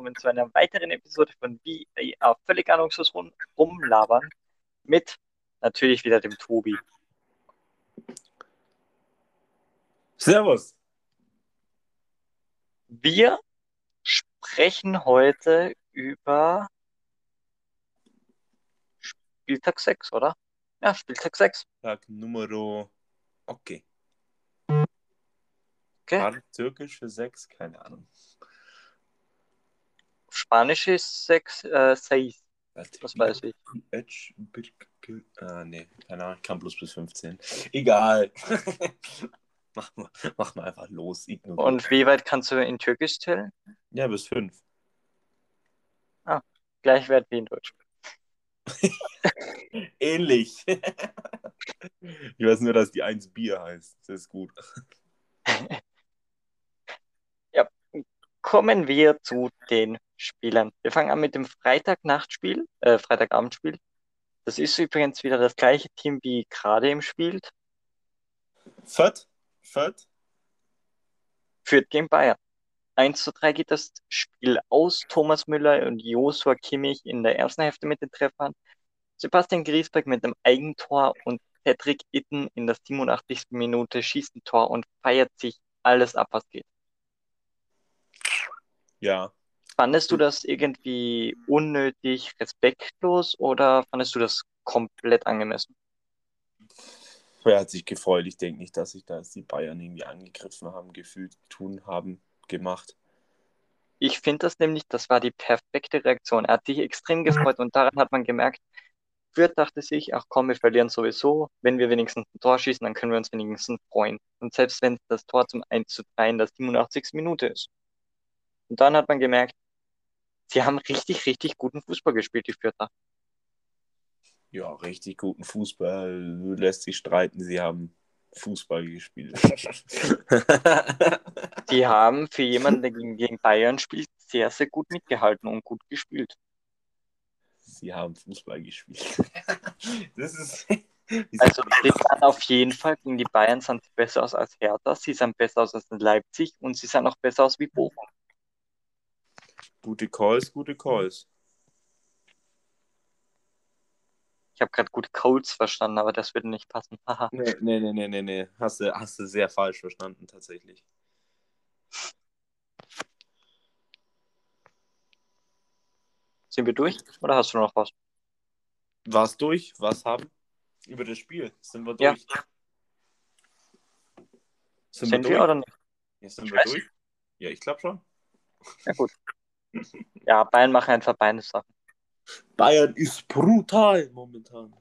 willkommen zu einer weiteren Episode von Wie auf völlig ahnungslos rum, rumlabern mit natürlich wieder dem Tobi. Servus. Wir sprechen heute über Spieltag 6, oder? Ja, Spieltag 6. Tag Numero. Okay. Okay. Türkisch für sechs? Keine Ahnung. Spanisch ist 6, äh, 6. Das weiß ich. Edge, ah, nee, keine Ahnung, ich kann bloß bis 15. Egal. mach, mal, mach mal einfach los. Ignoriere. Und wie weit kannst du in Türkisch zählen? Ja, bis 5. Gleich wert wie in Deutsch. Ähnlich. ich weiß nur, dass die 1 Bier heißt. Das ist gut. Kommen wir zu den Spielern. Wir fangen an mit dem Freitagnachtspiel, äh, Freitagabendspiel. Das ist übrigens wieder das gleiche Team wie gerade im Spiel. Fett? Fett? Führt gegen Bayern. 1 zu 3 geht das Spiel aus. Thomas Müller und Joshua Kimmich in der ersten Hälfte mit den Treffern. Sebastian Griesbeck mit dem Eigentor und Patrick Itten in der 87. Minute schießt ein Tor und feiert sich alles ab, was geht. Ja. Fandest du das irgendwie unnötig, respektlos oder fandest du das komplett angemessen? Er hat sich gefreut. Ich denke nicht, dass sich da die Bayern irgendwie angegriffen haben, gefühlt tun haben, gemacht. Ich finde das nämlich, das war die perfekte Reaktion. Er hat sich extrem gefreut und daran hat man gemerkt, Fürth dachte sich, ach komm, wir verlieren sowieso. Wenn wir wenigstens ein Tor schießen, dann können wir uns wenigstens freuen. Und selbst wenn das Tor zum 1 zu 3 in der 87. Minute ist. Und dann hat man gemerkt, sie haben richtig, richtig guten Fußball gespielt, die Fürther. Ja, richtig guten Fußball. Lässt sich streiten. Sie haben Fußball gespielt. Die haben für jemanden, der gegen, Bayern spielt, sehr, sehr gut mitgehalten und gut gespielt. Sie haben Fußball gespielt. Das ist. Also sie sahen auf jeden Fall gegen die Bayern sind sie besser aus als Hertha, sie sahen besser aus als Leipzig und sie sahen auch besser aus wie Bochum. Gute Calls, gute Calls. Ich habe gerade gut Colts verstanden, aber das würde nicht passen. Nee, nee, nee, nee, nee. Hast du, hast du sehr falsch verstanden, tatsächlich. Sind wir durch oder hast du noch was? War's durch? Was haben? Über das Spiel. Sind wir Ja. durch? Sind, wir oder nicht? Ja, sind Ich wir durch? Ja, ich glaube schon. Ja gut. Ja, Bayern machen einfach beide Sachen. Bayern ist brutal momentan.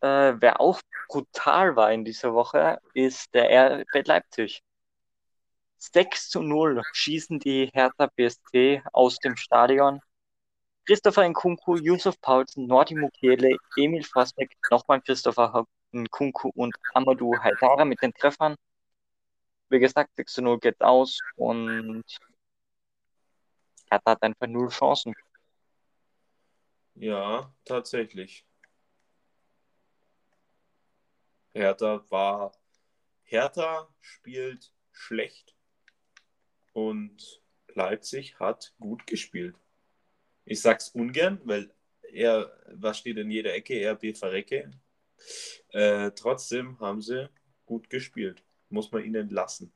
Äh, wer auch brutal war in dieser Woche, ist der RB Leipzig. 6 zu 0 schießen die Hertha BSC aus dem Stadion. Christopher Nkunku, Yusuf Paulsen, Nordi Mukiele, Emil Forsbeck, nochmal Christopher Nkunku und Amadou Haidara mit den Treffern. Wie gesagt, 6 zu 0 geht aus und Hertha hat einfach null Chancen. Ja, tatsächlich. Hertha war. Hertha spielt schlecht und Leipzig hat gut gespielt. Ich sag's ungern, weil er, was steht in jeder Ecke, RB verrecke. Äh, trotzdem haben sie gut gespielt. Muss man ihnen lassen.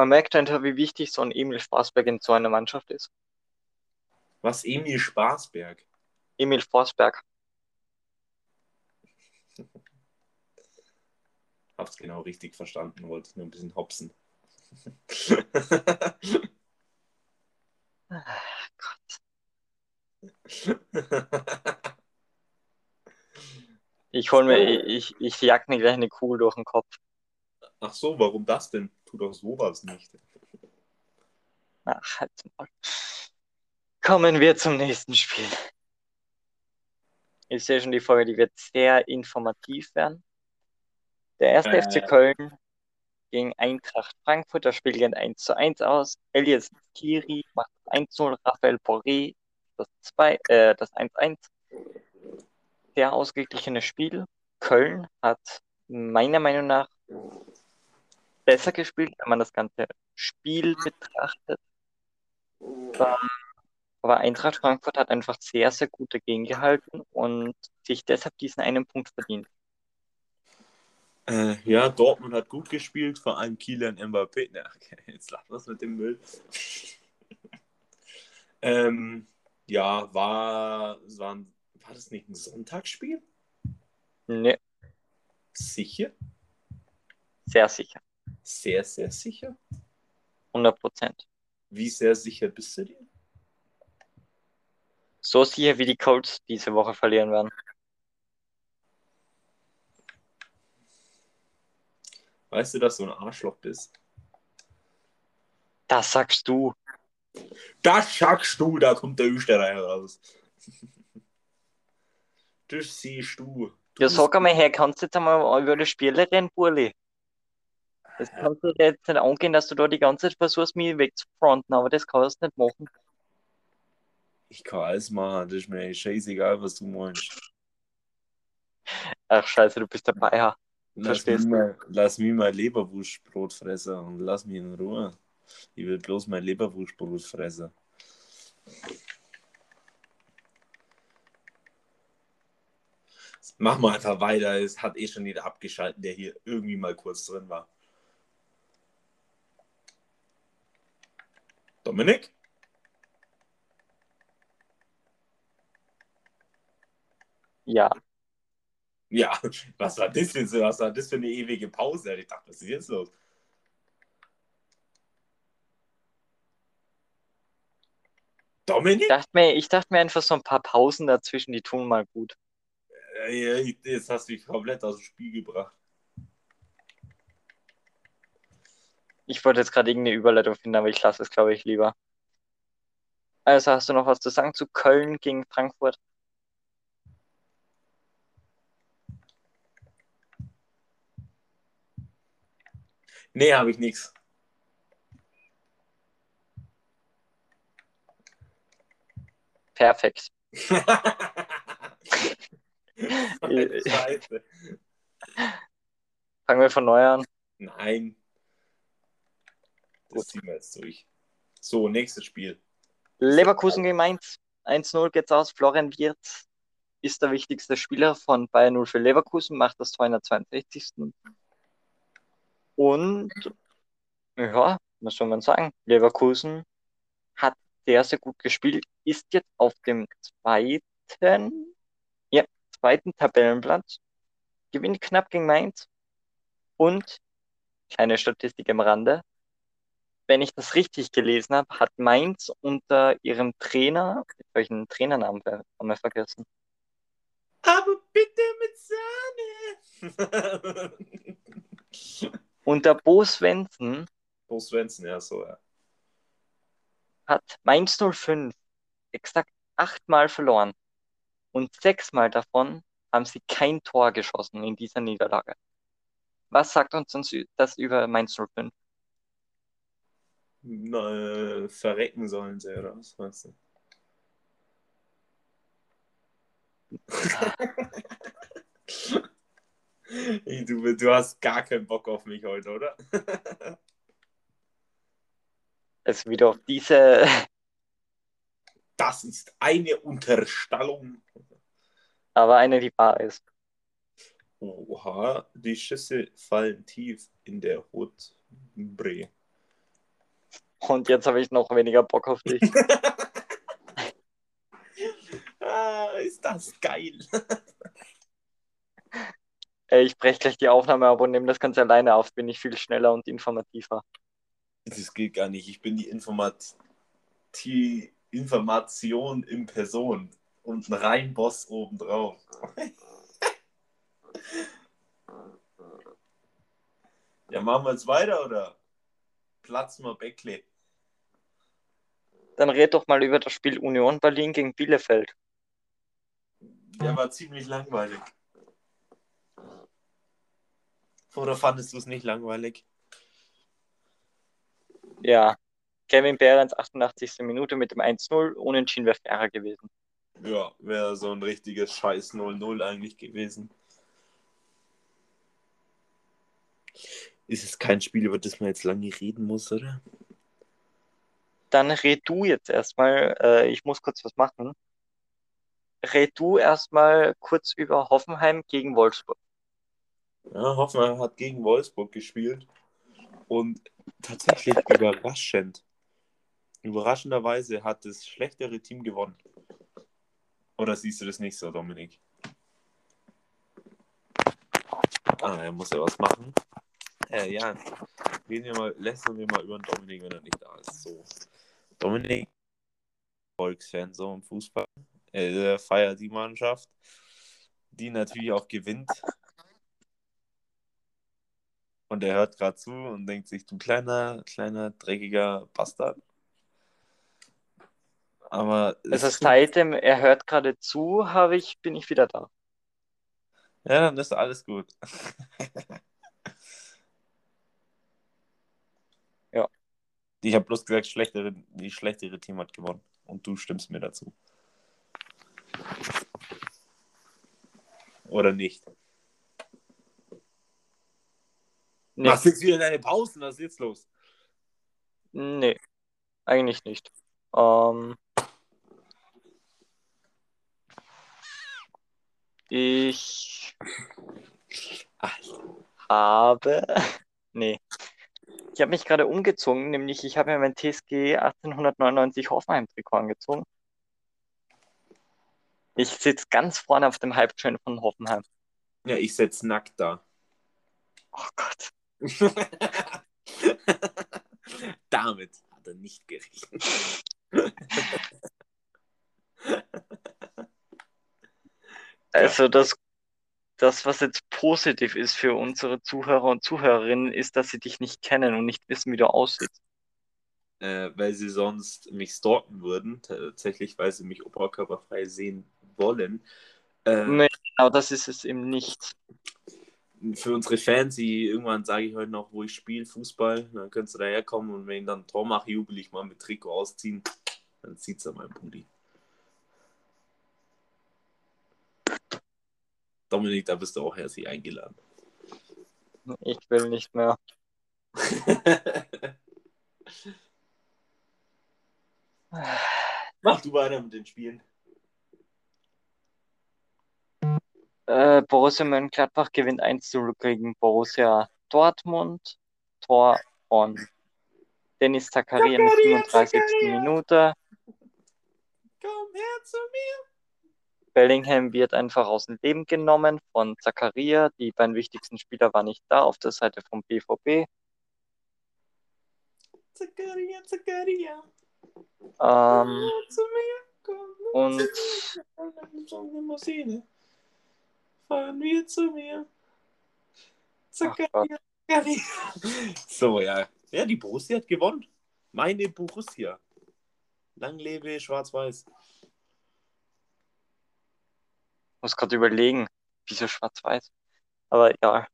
Man merkt einfach, wie wichtig so ein Emil Forsberg in so einer Mannschaft ist. Was Emil Spaßberg? Emil Forsberg. Hab's genau richtig verstanden, wollte nur ein bisschen hopsen. Ah, Gott. Ich hol mir, ich, ich jag mir gleich eine Kugel durch den Kopf. Ach so, warum das denn? Tu doch sowas nicht. Ach, halt mal. Kommen wir zum nächsten Spiel. Ich sehe schon die Folge, die wird sehr informativ werden. Der erste Äh. FC Köln gegen Eintracht Frankfurt, das Spiel geht 1 zu 1 aus. Elias Kiri macht 1 0, Raphael Poré das 2, äh, das 1-1. Sehr ausgeglichenes Spiel. Köln hat meiner Meinung nach besser gespielt, wenn man das ganze Spiel betrachtet. Ähm, aber Eintracht Frankfurt hat einfach sehr, sehr gut dagegen gehalten und sich deshalb diesen einen Punkt verdient. Äh, ja, Dortmund hat gut gespielt, vor allem Kielan Mbappé. Na, okay, jetzt lass das mit dem Müll. ähm, ja, war, war, war das nicht ein Sonntagsspiel? Nee, Sicher? sehr sicher. Sehr, sehr sicher? 100 Prozent. Wie sehr sicher bist du dir? So sicher, wie die Colts diese Woche verlieren werden. Weißt du, dass du ein Arschloch bist? Das sagst du. Das sagst du, da kommt der Österreicher raus. Das siehst du. du Ja, sag einmal her, kannst du jetzt einmal über das Spiel reden, Burli? Das kannst du dir jetzt nicht angehen, dass du da die ganze Zeit versuchst, mich wegzufronten, aber das kannst du nicht machen. Ich kann alles machen, das ist mir scheißegal, was du meinst. Ach, scheiße, du bist dabei, ja. Lass mich, Verstehst du? mal, lass mich mal Leberwurstbrot fressen und lass mich in Ruhe. Ich will bloß mein Leberwurstbrot fressen. Mach mal einfach weiter, es hat eh schon jeder abgeschaltet, der hier irgendwie mal kurz drin war. Dominik? Ja, Ja, was war das denn? Was war das für eine ewige Pause? Ich dachte, was ist jetzt los? ich Dominik? dachte mir, ich dachte mir einfach so ein paar Pausen dazwischen, die tun mal gut. Ja, Jetzt hast du mich komplett aus dem Spiel gebracht. Ich wollte jetzt gerade irgendeine Überleitung finden, aber ich lasse es, glaube ich, lieber. Also hast du noch was zu sagen zu Köln gegen Frankfurt? Nee, habe ich nichts. Perfekt. Scheiße. Fangen wir von neu an. Nein. Das ziehen wir jetzt durch. So, nächstes Spiel. Leverkusen gegen Mainz. 1-0 geht's aus. Florian Wirtz ist der wichtigste Spieler von Bayern 0 für Leverkusen, macht das Tor in der 62. Und ja, was soll man sagen? Leverkusen hat sehr, sehr gut gespielt, ist jetzt auf dem zweiten, ja, zweiten Tabellenplatz, gewinnt knapp gegen Mainz und kleine Statistik am Rande. Wenn ich das richtig gelesen habe, hat Mainz unter ihrem Trainer, jetzt habe ich einen Trainernamen haben wir vergessen. Aber bitte mit Sahne. Unter Bo Svensson Bo Svensson, ja, so, ja. hat Mainz 05 exakt achtmal verloren. Und sechsmal davon haben sie kein Tor geschossen in dieser Niederlage. Was sagt uns uns das über Mainz 05? Äh, verrecken sollen sie, oder was meinst du? Ey, du, du hast gar keinen Bock auf mich heute, oder? Es wieder auf diese, Das ist eine Unterstallung. aber eine, die wahr ist. Oha, die Schüsse fallen tief in der Hautbre. Und jetzt habe ich noch weniger Bock auf dich. ah, ist das geil. Äh, Ich breche gleich die Aufnahme ab und nehme das Ganze alleine auf, bin ich viel schneller und informativer. Das geht gar nicht. Ich bin die, Informat die Information in Person und ein Reinboss obendrauf. ja, machen wir jetzt weiter oder platzen wir Beckley? Dann red doch mal über das Spiel Union Berlin gegen Bielefeld. Der war ziemlich langweilig. Oder fandest du es nicht langweilig? Ja, Kevin Behrens, 88. Minute mit dem 1-0. Unentschieden wäre fairer gewesen. Ja, wäre so ein richtiges Scheiß 0-0 eigentlich gewesen. Ist es kein Spiel, über das man jetzt lange reden muss, oder? Dann red du jetzt erstmal. Äh, ich muss kurz was machen. Red du erstmal kurz über Hoffenheim gegen Wolfsburg. Ja, Hoffenheim hat gegen Wolfsburg gespielt und tatsächlich überraschend. Überraschenderweise hat das schlechtere Team gewonnen. Oder siehst du das nicht so, Dominik? Ah, er muss ja was machen. Äh, ja, reden wir mal, lästern wir mal über den Dominik, wenn er nicht da ist. So. Dominik, Volksfan, so im Fußball. Er feiert die Mannschaft, die natürlich auch gewinnt. Und er hört gerade zu und denkt sich, du kleiner, kleiner, dreckiger Bastard. Aber Also seitdem er hört gerade zu, habe ich, bin ich wieder da. Ja, dann ist alles gut. Ich habe bloß gesagt, schlechtere, die schlechtere Team hat gewonnen. Und du stimmst mir dazu. Oder nicht? Nee, Machst jetzt wieder deine Pausen? Was ist jetzt los? nee, eigentlich nicht. Ähm, ich habe, nee, ich habe mich gerade umgezogen, nämlich ich habe mir mein TSG 1899 Hoffenheim-Trikot angezogen. Ich sitze ganz vorne auf dem Halbtrain von Hoffenheim. Ja, ich setz nackt da. Oh Gott. Damit hat er nicht gerechnet. Also das, das, was jetzt positiv ist für unsere Zuhörer und Zuhörerinnen, ist, dass sie dich nicht kennen und nicht wissen, wie du aussiehst. äh, weil sie sonst mich stalken würden, tatsächlich, weil sie mich oberkörperfrei sehen wollen. Äh, Nee, genau das ist es eben nicht. Für unsere Fans, die irgendwann sage ich heute noch, wo ich spiele, Fußball, dann könntest du daherkommen und wenn ich dann ein Tor mache, jubel ich mal mit Trikot ausziehen. Dann zieht's an meinem Pulli. Dominik, da bist du auch herzlich eingeladen. Ich will nicht mehr. Mach du weiter mit den Spielen. Äh, Borussia Mönchengladbach gewinnt 1 zu 0 gegen Borussia Dortmund. Tor von Dennis Zakaria in der Zakaria, 35. Zakaria. Minute. Komm her zu mir. Bellingham wird einfach aus dem Leben genommen von Zakaria. Die beiden wichtigsten Spieler waren nicht da auf der Seite vom BVB. Zakaria, Zakaria. Ähm, zu mir. Komm und zu mir. Komm, Limousine. Fahren wir zu mir. Zakaria, Zakaria. So, ja. Ja, die Borussia hat gewonnen. Meine Borussia. Lang lebe Schwarz-Weiß. Muss gerade überlegen, wieso schwarz-weiß. Aber ja.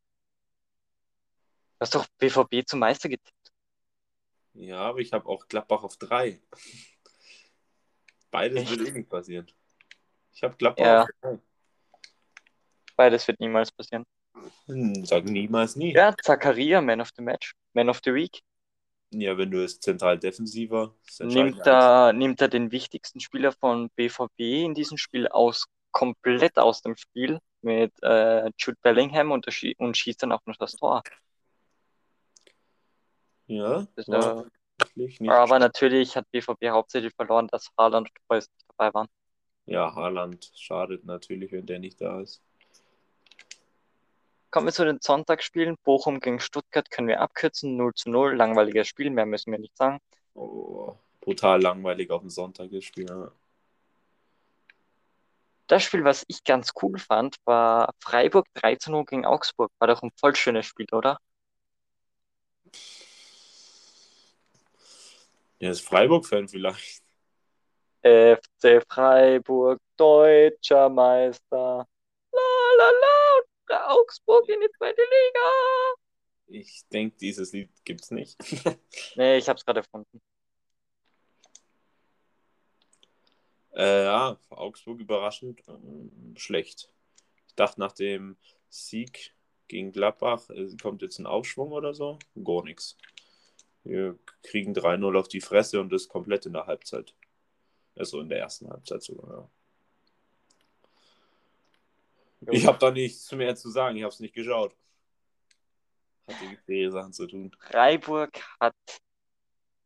Du hast doch BVB zum Meister getippt. Ja, aber ich habe auch Gladbach auf drei. Beides Echt? wird eh nicht passieren. Ich habe Gladbach Ja. auf drei. Beides wird niemals passieren. Hm, Sag niemals nie. Ja, Zakaria, Man of the Match, Man of the Week. Ja, wenn du es zentral defensiver Nimmt er, nimmt er den wichtigsten Spieler von BVB in diesem Spiel aus, komplett aus dem Spiel mit äh, Jude Bellingham und, und schießt dann auch noch das Tor. Ja, Das, war äh, nicht. aber natürlich hat BVB hauptsächlich verloren, dass Haaland und Reus nicht dabei waren. Ja, Haaland schadet natürlich, wenn der nicht da ist. Kommen wir zu den Sonntagsspielen. Bochum gegen Stuttgart können wir abkürzen. 0 zu 0, langweiliges Spiel, mehr müssen wir nicht sagen. Oh, brutal langweilig auf dem Sonntag das Spiel. Ja. Das Spiel, was ich ganz cool fand, war Freiburg 3 zu 0 gegen Augsburg. War doch ein voll schönes Spiel, oder? Der ist Freiburg-Fan vielleicht. FC Freiburg, deutscher Meister. La la la, Augsburg in die zweite Liga. Ich denke, dieses Lied gibt's nicht. Nee, ich hab's gerade erfunden. Äh, ja, Augsburg überraschend ähm, schlecht. Ich dachte nach dem Sieg gegen Gladbach. Es kommt jetzt ein Aufschwung oder so? Gar nichts. Wir kriegen 3-0 auf die Fresse und das komplett in der Halbzeit. Also in der ersten Halbzeit sogar, ja. Ich habe da nichts mehr zu sagen, ich habe es nicht geschaut. Hat die Sachen zu tun. Freiburg hat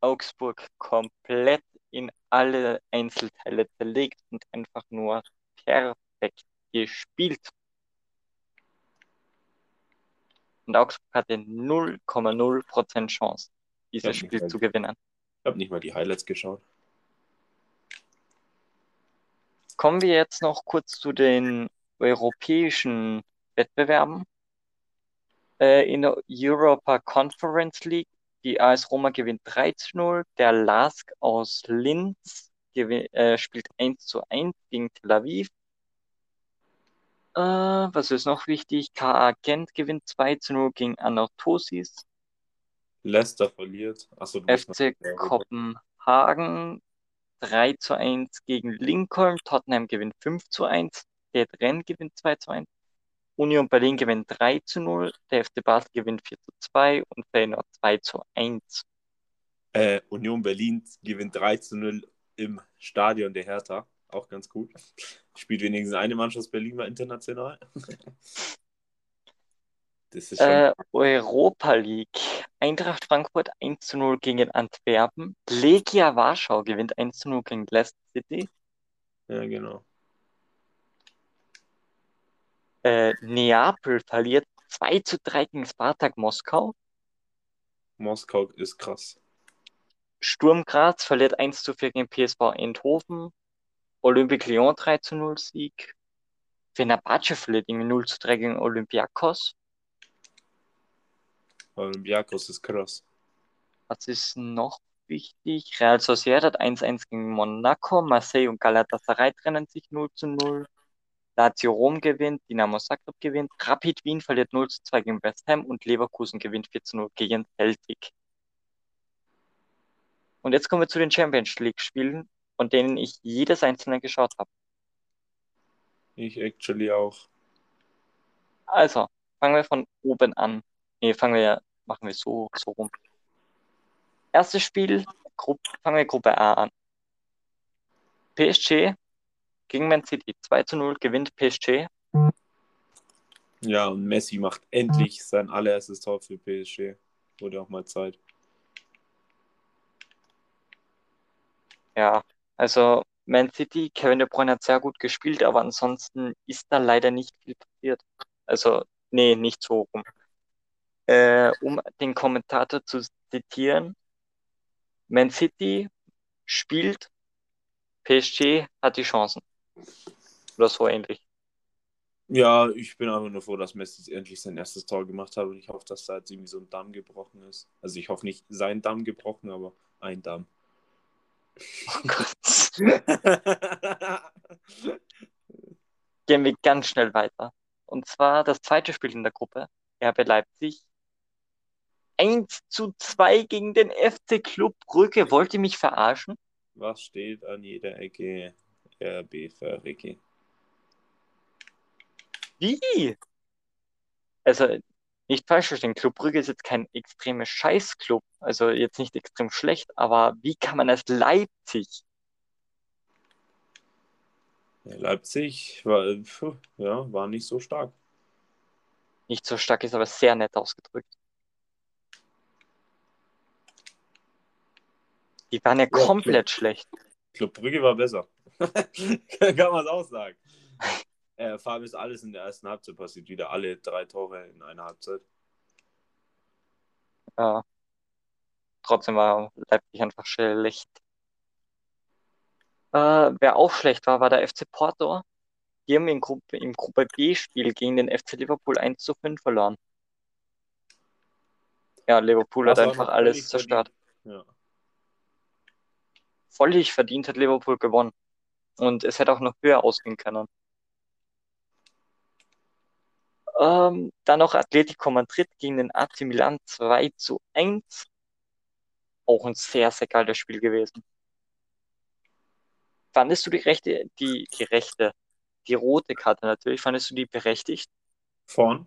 Augsburg komplett in alle Einzelteile zerlegt und einfach nur perfekt gespielt. Und Augsburg hatte 0,0% Chance, dieses Spiel zu gewinnen. Ich habe nicht mal die Highlights geschaut. Kommen wir jetzt noch kurz zu den europäischen Wettbewerben. Äh, in der Europa Conference League, die AS Roma gewinnt 3 zu 0, der LASK aus Linz äh, spielt 1 zu 1 gegen Tel Aviv. Äh, was ist noch wichtig? KA Gent gewinnt 2 zu 0 gegen Anorthosis. Leicester verliert. Achso, FC Kopenhagen 3 zu 1 gegen Lincoln. Tottenham gewinnt 5 zu 1. Der Renn gewinnt 2 zu 1. Union Berlin gewinnt 3 zu 0. Der FC Basel gewinnt 4 zu 2 und Feyenoord 2 zu 1. Äh, Union Berlin gewinnt 3 zu 0 im Stadion der Hertha. Auch ganz gut. Spielt wenigstens eine Mannschaft Berlin mal international. Das ist schon... Äh, Europa League. Eintracht Frankfurt 1 zu 0 gegen Antwerpen. Legia Warschau gewinnt 1 zu 0 gegen Leicester City. Ja, genau. Äh, Neapel verliert 2 zu 3 gegen Spartak Moskau. Moskau ist krass. Sturm Graz verliert 1 zu 4 gegen PSV Eindhoven. Olympique Lyon 3 zu 0 Sieg. Fenerbahce verliert 0 zu 3 gegen Olympiakos. Olympiakos ist krass. Was ist noch wichtig? Real Sociedad 1-1 gegen Monaco. Marseille und Galatasaray trennen sich 0 zu 0. Lazio Rom gewinnt, Dinamo Zagreb gewinnt, Rapid Wien verliert 0 zu 2 gegen West Ham und Leverkusen gewinnt 4 zu 0 gegen Celtic. Und jetzt kommen wir zu den Champions League-Spielen, von denen ich jedes einzelne geschaut habe. Ich actually auch. Also, fangen wir von oben an. Nee, fangen wir, machen wir so, so rum. Erstes Spiel, Gruppe, fangen wir Gruppe A an. PSG gegen Man City. 2 zu 0 gewinnt PSG. Ja, und Messi macht endlich sein allererstes Tor für PSG. Wurde auch mal Zeit. Ja, also Man City, Kevin De Bruyne hat sehr gut gespielt, aber ansonsten ist da leider nicht viel passiert. Also, nee, nicht so rum. Äh, um den Kommentator zu zitieren, Man City spielt, PSG hat die Chancen. Oder so ähnlich. Ja, ich bin einfach nur froh, dass Messi endlich sein erstes Tor gemacht hat und ich hoffe, dass da jetzt irgendwie so ein Damm gebrochen ist. Also ich hoffe nicht sein Damm gebrochen, aber ein Damm. Oh Gott. Gehen wir ganz schnell weiter. Und zwar das zweite Spiel in der Gruppe. RB Leipzig. 1 zu 2 gegen den FC Club Brügge. Wollt ihr mich verarschen? Was steht an jeder Ecke? RB Verrecke. Wie? Also, nicht falsch verstehen, Club Brügge ist jetzt kein extremer Scheißclub, also jetzt nicht extrem schlecht, aber wie kann man als Leipzig? Leipzig war, ja, war nicht so stark. Nicht so stark ist aber sehr nett ausgedrückt. Die waren ja, ja komplett Club, schlecht. Club Brügge war besser. Kann man es auch sagen. Äh, Farbe ist alles in der ersten Halbzeit passiert. Wieder alle drei Tore in einer Halbzeit. Ja. Trotzdem war Leipzig einfach schlecht. Äh, wer auch schlecht war, war der FC Porto. Die haben im Gruppe, im Gruppe B-Spiel gegen den FC Liverpool 1 zu 5 verloren. Ja, Liverpool das hat einfach alles zerstört. Ja. Völlig verdient hat Liverpool gewonnen. Und es hätte auch noch höher ausgehen können. Ähm, dann noch Atletico Madrid gegen den AC Milan 2 zu 1. Auch ein sehr, sehr geiles Spiel gewesen. Fandest du die rechte, die, die rechte, die rote Karte natürlich, fandest du die berechtigt? Von?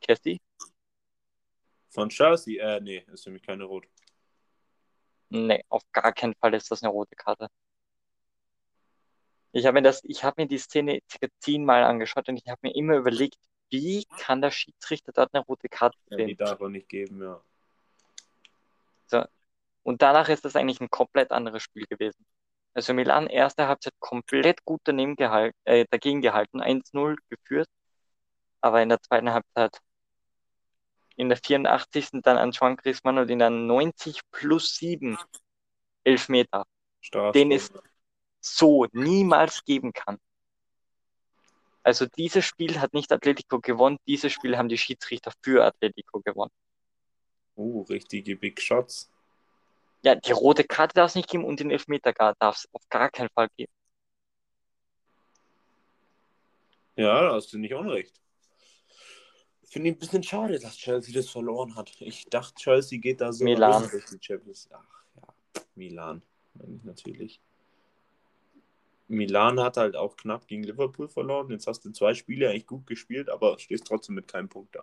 Cassie? Von Chelsea? Äh, nee, ist für mich keine rot. Nee, auf gar keinen Fall ist das eine rote Karte. Ich habe mir das, ich habe mir die Szene circa zehnmal angeschaut und ich habe mir immer überlegt, wie kann der Schiedsrichter dort eine rote Karte Ja, sehen? die darf er nicht geben, ja. Und danach ist das eigentlich ein komplett anderes Spiel gewesen. Also Milan erste Halbzeit komplett gut daneben gehalten, äh, dagegen gehalten, 1-0 geführt, aber in der zweiten Halbzeit in der 84. dann Antoine Griezmann und in der 90 plus 7 Elfmeter, Strafsturm. Den ist- so niemals geben kann. Also dieses Spiel hat nicht Atletico gewonnen, dieses Spiel haben die Schiedsrichter für Atletico gewonnen. Uh, richtige Big Shots. Ja, die rote Karte darf es nicht geben und den Elfmeter darf es auf gar keinen Fall geben. Ja, da hast du nicht unrecht. Finde ich ein bisschen schade, dass Chelsea das verloren hat. Ich dachte, Chelsea geht da so Milan. durch durch die Champions. Ach ja, Milan, natürlich. Milan hat halt auch knapp gegen Liverpool verloren. Jetzt hast du zwei Spiele eigentlich gut gespielt, aber stehst trotzdem mit keinem Punkt da.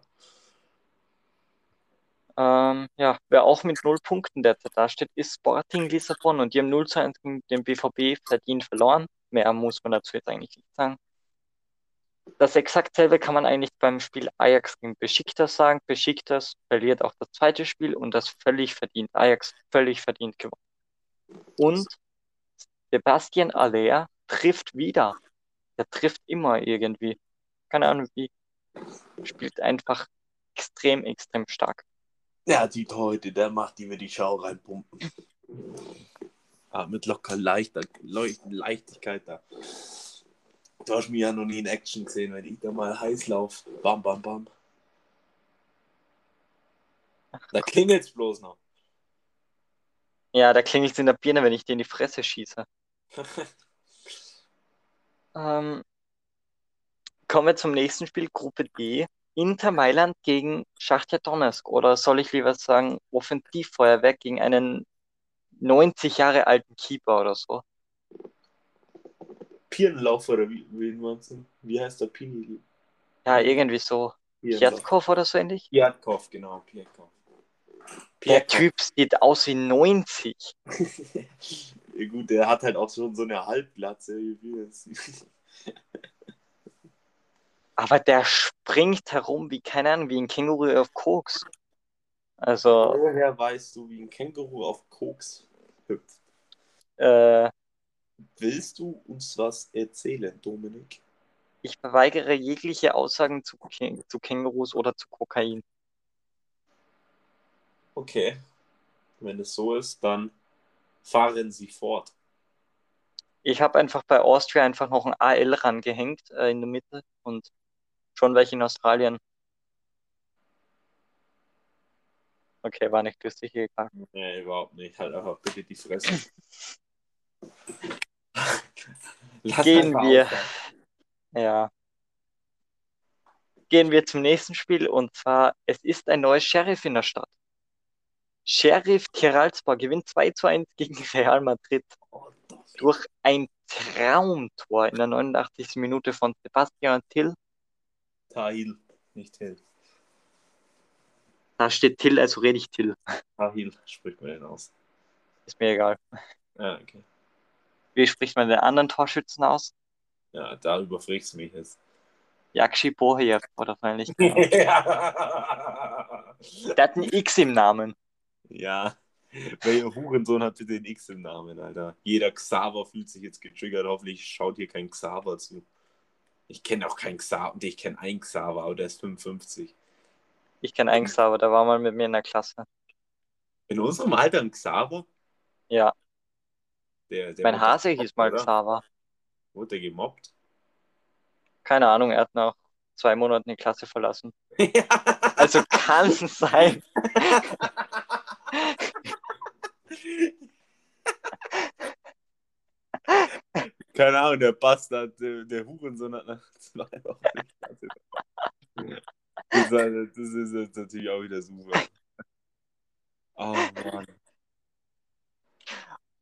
Ähm, ja, wer auch mit null Punkten derzeit dasteht, ist Sporting Lissabon und die haben 0 zu 1 gegen den BVB verdient verloren. Mehr muss man dazu jetzt eigentlich nicht sagen. Das exakt selbe kann man eigentlich beim Spiel Ajax gegen Besiktas sagen. Besiktas verliert auch das zweite Spiel und das völlig verdient. Ajax völlig verdient gewonnen. Und Sebastian Aller trifft wieder. Der trifft immer irgendwie. Keine Ahnung wie. Spielt einfach extrem, extrem stark. Ja, die heute, der macht die mir die Schau reinpumpen. Ah, mit locker leichter, Leucht- Leichtigkeit da. Du hast mich ja noch nie in Action gesehen, wenn ich da mal heiß laufe. Bam, bam, bam. Da klingelt's bloß noch. Ja, da klingelt es in der Birne, wenn ich dir in die Fresse schieße. Ähm, kommen wir zum nächsten Spiel, Gruppe D. Inter Mailand gegen Schachtja Donetsk. Oder soll ich lieber sagen, Offensivfeuerwerk gegen einen 90 Jahre alten Keeper oder so. Pirnlauf oder wie, wie, wie heißt der Pini? Ja, irgendwie so. Pjatkov oder so ähnlich. Piatkov, genau, Piatkov. Der Typ sieht aus wie 90. ja, gut, der hat halt auch schon so eine Halbglatze. Aber der springt herum wie, keine Ahnung, wie ein Känguru auf Koks. Also, Woher weißt du, wie ein Känguru auf Koks hüpft? äh, Willst du uns was erzählen, Dominik? ich verweigere jegliche Aussagen zu, Kä- zu Kängurus oder zu Kokain. Okay. Wenn es so ist, dann fahren Sie fort. Ich habe einfach bei Austria einfach noch ein AL rangehängt äh, in der Mitte und schon welche in Australien. Okay, war nicht lustig, egal. Nee, überhaupt nicht. Halt einfach bitte die Fresse. Gehen wir. aufhören. Ja. Gehen wir zum nächsten Spiel und zwar, es ist ein neues Sheriff in der Stadt. Sheriff Tiraspol gewinnt 2 zu 1 gegen Real Madrid Oh, durch ein Traumtor in der 89. Minute von Sebastian Till. Tahil, nicht Hill. Da steht Till, also rede ich Till. Tahil spricht man denn aus. Ist mir egal. Ja, okay. Wie spricht man den anderen Torschützen aus? Ja, da überfragst du mich jetzt. Yakshi Boheyev oder so ähnlich. Der hat ein X im Namen. Ja. Welcher Hurensohn hat bitte den X im Namen, Alter? Jeder Xaver fühlt sich jetzt getriggert. Hoffentlich schaut hier kein Xaver zu. Ich kenne auch keinen Xaver. Ich kenne einen Xaver, aber der ist 55. Ich kenne einen Xaver, der war mal mit mir in der Klasse. In unserem Alter ein Xaver? Ja, Der, der mein Hase gemobbt, hieß mal oder? Xaver. Wurde der gemobbt? Keine Ahnung, er hat nach zwei Monaten die Klasse verlassen. Also kann es sein. Keine Ahnung, der Bastard, der, der Hurensohn hat nach zwei Wochen verlassen. das, das ist jetzt natürlich auch wieder super. Oh Mann.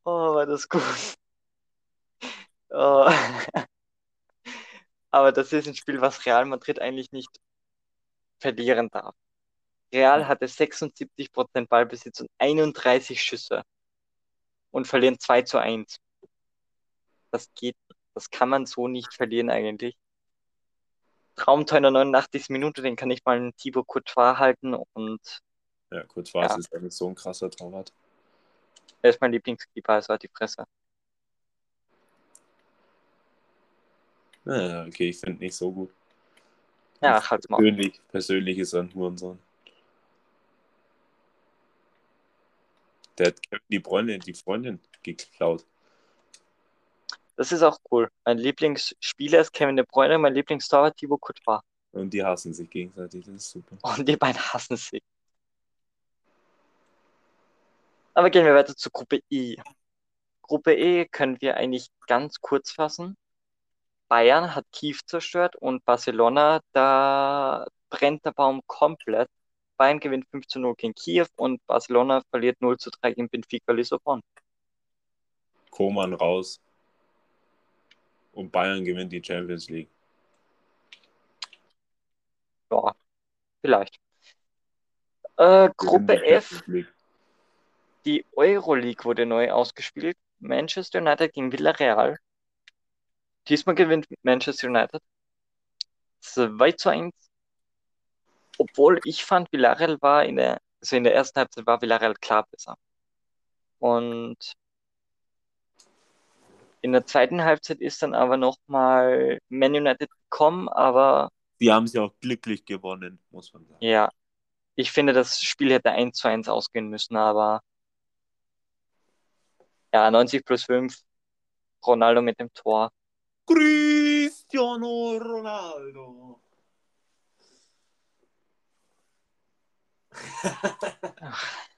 Oh, war das gut. Oh. Aber das ist ein Spiel, was Real Madrid eigentlich nicht verlieren darf. Real hatte 76% Ballbesitz und 31 Schüsse und verlieren 2 zu 1. Das geht, das kann man so nicht verlieren eigentlich. Traumtor in der 89. Minute, den kann ich mal einen Thibaut Courtois halten und Ja, war Ja. es ist nicht so ein krasser Torwart. er ist mein Lieblingskeeper, also hat die Fresse. Ja, okay, ich finde nicht so gut. Ja, halt's mal. Persönlich, persönlich ist er ein Hurensohn. Der hat Kevin die Freundin, die Freundin geklaut. Das ist auch cool. Mein Lieblingsspieler ist Kevin De Bruyne, mein Lieblingstorwart Thibaut Courtois. Und die hassen sich gegenseitig. Das ist super. Und die beiden hassen sich. Aber gehen wir weiter zu Gruppe E. Gruppe E können wir eigentlich ganz kurz fassen. Bayern hat Kiew zerstört und Barcelona, da brennt der Baum komplett. Bayern gewinnt 5 zu 0 gegen Kiew und Barcelona verliert 0 zu 3 gegen Benfica Lissabon. Koman raus. Und Bayern gewinnt die Champions League. Ja, vielleicht. Äh, Gruppe F, die Euroleague wurde neu ausgespielt. Manchester United gegen Villarreal. Diesmal gewinnt Manchester United 2 zu 1. Obwohl ich fand, Villarreal war in der, also in der ersten Halbzeit war Villarreal klar besser. Und in der zweiten Halbzeit ist dann aber nochmal Man United gekommen, aber Die haben sie auch glücklich gewonnen, muss man sagen. ja, ich finde, das Spiel hätte 1 zu 1 ausgehen müssen, aber ja, 90 plus 5, Ronaldo mit dem Tor. Cristiano Ronaldo.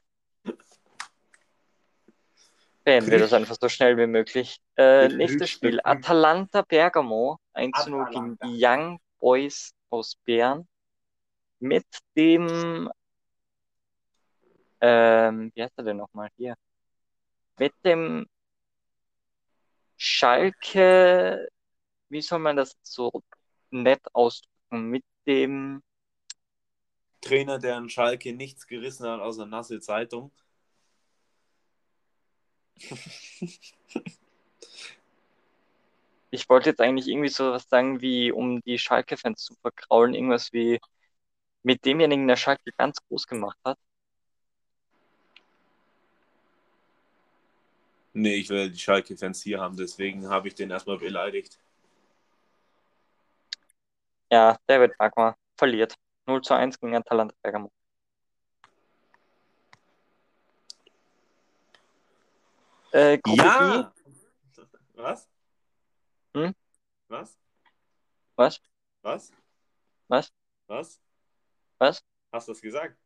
Beenden wir das einfach so schnell wie möglich. Äh, nächstes Spiel. Atalanta Bergamo, 1 zu 0 gegen die Young Boys aus Bern. Mit dem, ähm, wie heißt er denn nochmal hier? Mit dem Schalke, wie soll man das so nett ausdrücken? Mit dem, Trainer, der an Schalke nichts gerissen hat außer nasse Zeitung. ich wollte jetzt eigentlich irgendwie so was sagen wie, um die Schalke-Fans zu verkraulen, irgendwas wie mit demjenigen, der Schalke ganz groß gemacht hat. Nee, ich will die Schalke-Fans hier haben, deswegen habe ich den erstmal beleidigt. Ja, David Magma verliert. 0 zu 1 gegen Atalanta Bergamo. Äh, Gruppe Ja! Was? Hm? Was? Was? Was? Was? Was? Was? Hast du das gesagt?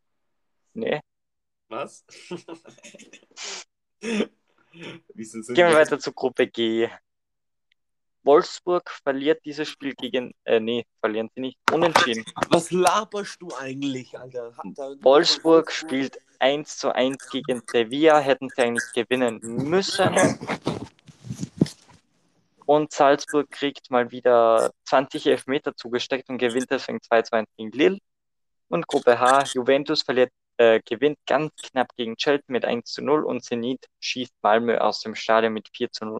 Nee. Was? Gehen wir wir- weiter zu Gruppe G. Wolfsburg verliert dieses Spiel gegen, äh, nee, verlieren sie nicht. Unentschieden. Was laberst du eigentlich, Alter? Wolfsburg spielt 1 zu 1 gegen Sevilla, hätten sie eigentlich gewinnen müssen. Und Salzburg kriegt mal wieder 20 Elfmeter zugesteckt und gewinnt deswegen 2 zu 1 gegen Lille. Und Gruppe H, Juventus verliert, äh, gewinnt ganz knapp gegen Chelsea mit 1 zu 0 und Zenit schießt Malmö aus dem Stadion mit 4 zu 0.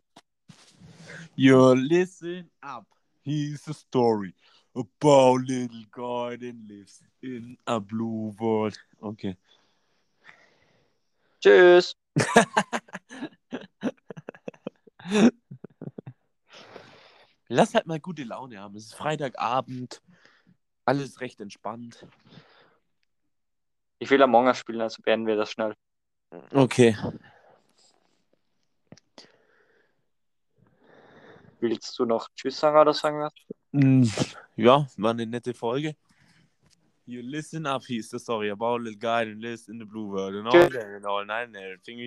You listen up. Here's a story about little guy that lives in a blue world. Okay. Tschüss! Lass halt mal gute Laune haben. Es ist Freitagabend. Alles recht entspannt. Ich will Among Us spielen, also beenden wir das schnell. Okay. Willst du noch Tschüss sagen oder sagen wir? Mm, Ja, war eine nette Folge. You listen up, hieß the story about a little guy that lives in the blue world and all that and all night and everything.